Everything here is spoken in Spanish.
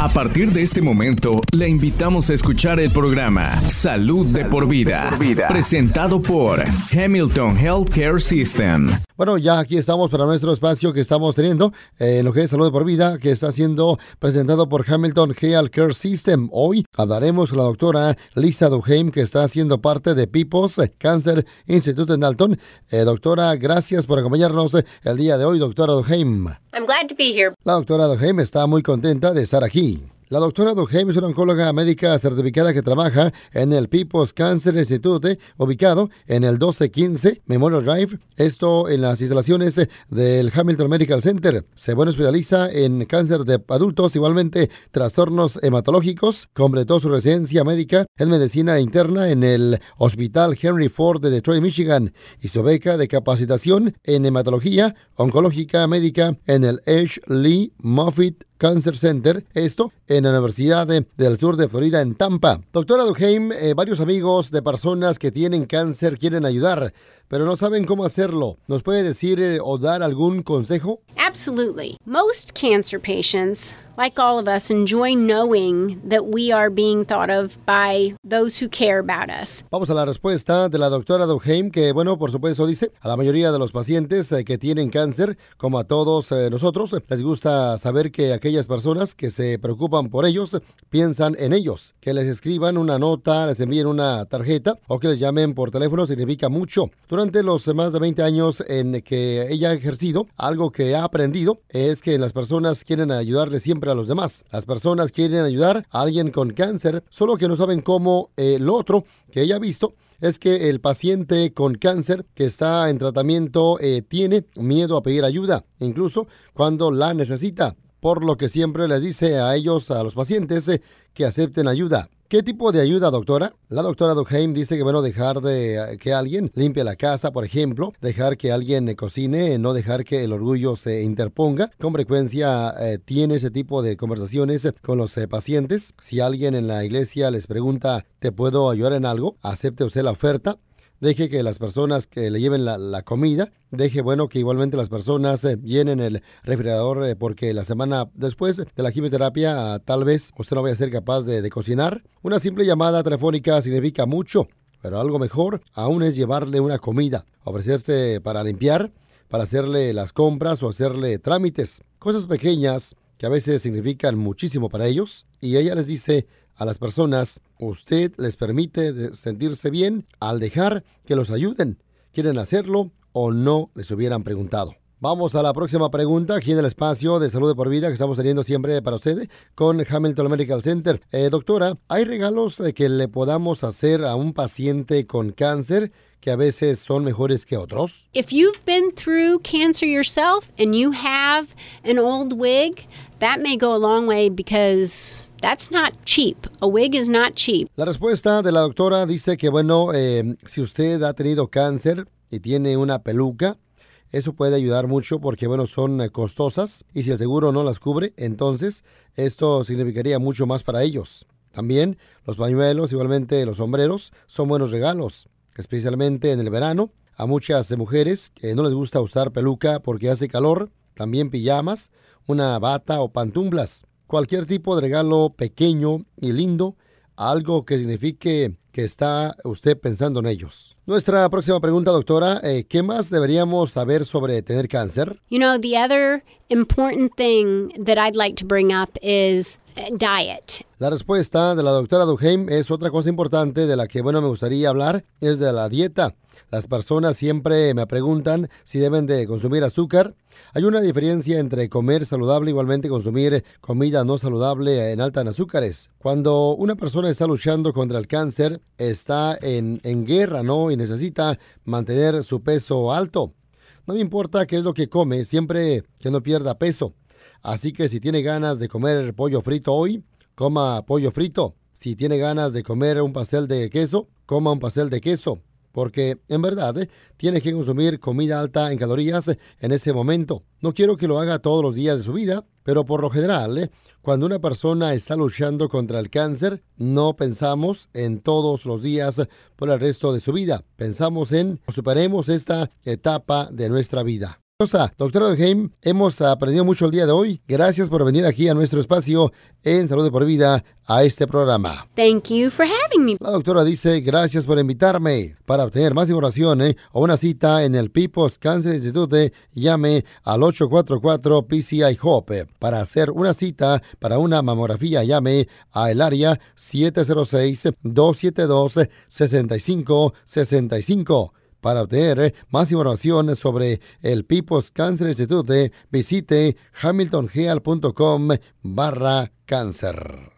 A partir de este momento, le invitamos a escuchar el programa Salud, de, por vida, presentado por Hamilton Healthcare System. Bueno, ya aquí estamos para nuestro espacio que estamos teniendo eh, en lo que es Salud de por Vida, que está siendo presentado por Hamilton Healthcare System. Hoy hablaremos con la doctora Lisa Duheim, que está siendo parte de People's Cancer Institute en Dalton. Eh, doctora, gracias por acompañarnos el día de hoy, doctora Duheim. I'm glad to be here. La doctora Duheim está muy contenta de estar aquí. La doctora Duheim es una oncóloga médica certificada que trabaja en el People's Cancer Institute, ubicado en el 1215 Memorial Drive, esto en las instalaciones del Hamilton Medical Center. Se bueno especializa en cáncer de adultos, igualmente trastornos hematológicos. Completó su residencia médica en medicina interna en el Hospital Henry Ford de Detroit, Michigan, y su beca de capacitación en hematología oncológica médica en el H. Moffitt Cancer Center, esto en la Universidad del Sur de Florida en Tampa. Doctora Duheim, eh, varios amigos de personas que tienen cáncer quieren ayudar, pero no saben cómo hacerlo. ¿Nos puede decir eh, o dar algún consejo? Absolutely. Most cancer patients, like all of us, enjoy knowing that we are being thought of by those who care about us. Vamos a la respuesta de la doctora Duheim, que, bueno, por supuesto dice, a la mayoría de los pacientes eh, que tienen cáncer, como a todos eh, nosotros, les gusta saber que aquellas personas que se preocupan por ellos piensan en ellos. Que les escriban una nota, les envíen una tarjeta o que les llamen por teléfono significa mucho. Durante los más de 20 años en que ella ha ejercido, algo que ha aprendido es que las personas quieren ayudarle siempre a los demás. Las personas quieren ayudar a alguien con cáncer, solo que no saben cómo. Eh, lo otro que ella ha visto es que el paciente con cáncer que está en tratamiento eh, tiene miedo a pedir ayuda, incluso cuando la necesita, por lo que siempre les dice a ellos, a los pacientes, eh, que acepten ayuda. ¿Qué tipo de ayuda, doctora? La doctora Duheim dice que, bueno, dejar de eh, que alguien limpie la casa, por ejemplo, dejar que alguien eh, cocine, no dejar que el orgullo se interponga. Con frecuencia tiene ese tipo de conversaciones con los pacientes. Si alguien en la iglesia les pregunta, ¿te puedo ayudar en algo? Acepte usted la oferta deje que las personas que le lleven la, comida, deje bueno que igualmente las personas eh, llenen el refrigerador eh, porque la semana después de la quimioterapia ah, tal vez usted no vaya a ser capaz de, de cocinar. Una simple llamada telefónica significa mucho, pero algo mejor aún es llevarle una comida, ofrecerse para limpiar, para hacerle las compras o hacerle trámites, cosas pequeñas que a veces significan muchísimo para ellos, y ella les dice, a las personas, usted les permite sentirse bien al dejar que los ayuden. ¿Quieren hacerlo o no les hubieran preguntado? Vamos a la próxima pregunta aquí en el espacio de salud por vida que estamos teniendo siempre para usted con Hamilton Medical Center. Eh, doctora, ¿hay regalos eh, que le podamos hacer a un paciente con cáncer que a veces son mejores que otros? If you've been through cancer yourself and you have an old wig, that may go a long way because that's not cheap. A wig is not cheap. La respuesta de la doctora dice que, bueno, eh, si usted ha tenido cáncer y tiene una peluca, eso puede ayudar mucho porque, bueno, son eh, costosas y si el seguro no las cubre, entonces esto significaría mucho más para ellos. También los pañuelos, igualmente los sombreros, son buenos regalos, especialmente en el verano. A muchas mujeres que no les gusta usar peluca porque hace calor, también pijamas, una bata o pantumblas. Cualquier tipo de regalo pequeño y lindo, algo que signifique que está usted pensando en ellos. Nuestra próxima pregunta, doctora, eh, ¿qué más deberíamos saber sobre tener cáncer? You know, the other important thing that I'd like to bring up is uh, diet. La respuesta de la doctora Duheim es otra cosa importante de la que, bueno, me gustaría hablar, es de la dieta. Las personas siempre me preguntan si deben de consumir azúcar. Hay una diferencia entre comer saludable igualmente consumir comida no saludable en alta en azúcares. Cuando una persona está luchando contra el cáncer, está en, en guerra, ¿no? Y necesita mantener su peso alto. No me importa qué es lo que come, siempre que no pierda peso. Así que si tiene ganas de comer pollo frito hoy, coma pollo frito. Si tiene ganas de comer un pastel de queso, coma un pastel de queso porque en verdad eh, tiene que consumir comida alta en calorías en ese momento. No quiero que lo haga todos los días de su vida, pero por lo general, eh, cuando una persona está luchando contra el cáncer, no pensamos en todos los días por el resto de su vida. Pensamos en superemos esta etapa de nuestra vida. Doctora Heim, hemos aprendido mucho el día de hoy. Gracias por venir aquí a nuestro espacio en Salud de por Vida a este programa. Thank you for having me. La doctora dice, gracias por invitarme. Para obtener más información eh, o una cita en el People's Cancer Institute, llame al 844 PCI HOPE. Para hacer una cita para una mamografía, llame al área 706-272-6565. Para obtener eh, más información sobre el People's Cancer Institute, visite hamiltongeal.com barra cáncer.